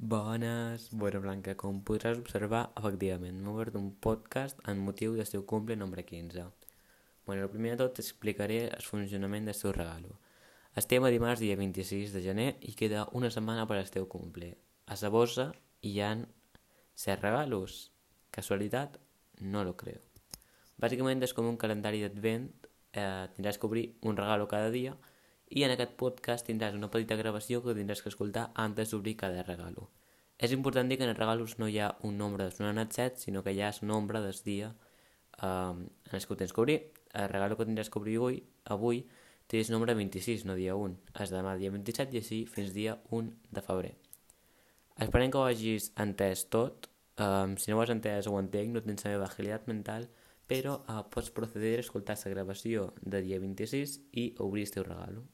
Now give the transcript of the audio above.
Bones, Bona Blanca, com podràs observar, efectivament, m'he obert un podcast en motiu del teu cumple nombre 15. Bueno, el primer de tot t'explicaré el funcionament del teu regalo. Estem a dimarts dia 26 de gener i queda una setmana per al teu cumple. A la bossa hi han 7 regalos. Casualitat? No lo creo. Bàsicament és com un calendari d'advent, eh, tindràs que obrir un regalo cada dia en aquest podcast tindràs una petita gravació que tindràs que escoltar antes d'obrir cada regalo. És important dir que en els regalos no hi ha un nombre de sonant 7, sinó que hi ha el nombre del dia eh, en el que ho tens que obrir. El regalo que tindràs que obrir avui, avui té el nombre 26, no dia 1. És demà dia 27 i així fins dia 1 de febrer. Esperem que ho hagis entès tot. Um, si no ho has entès o ho entenc, no tens la meva agilitat mental, però uh, pots procedir a escoltar la gravació de dia 26 i obrir el teu regalo.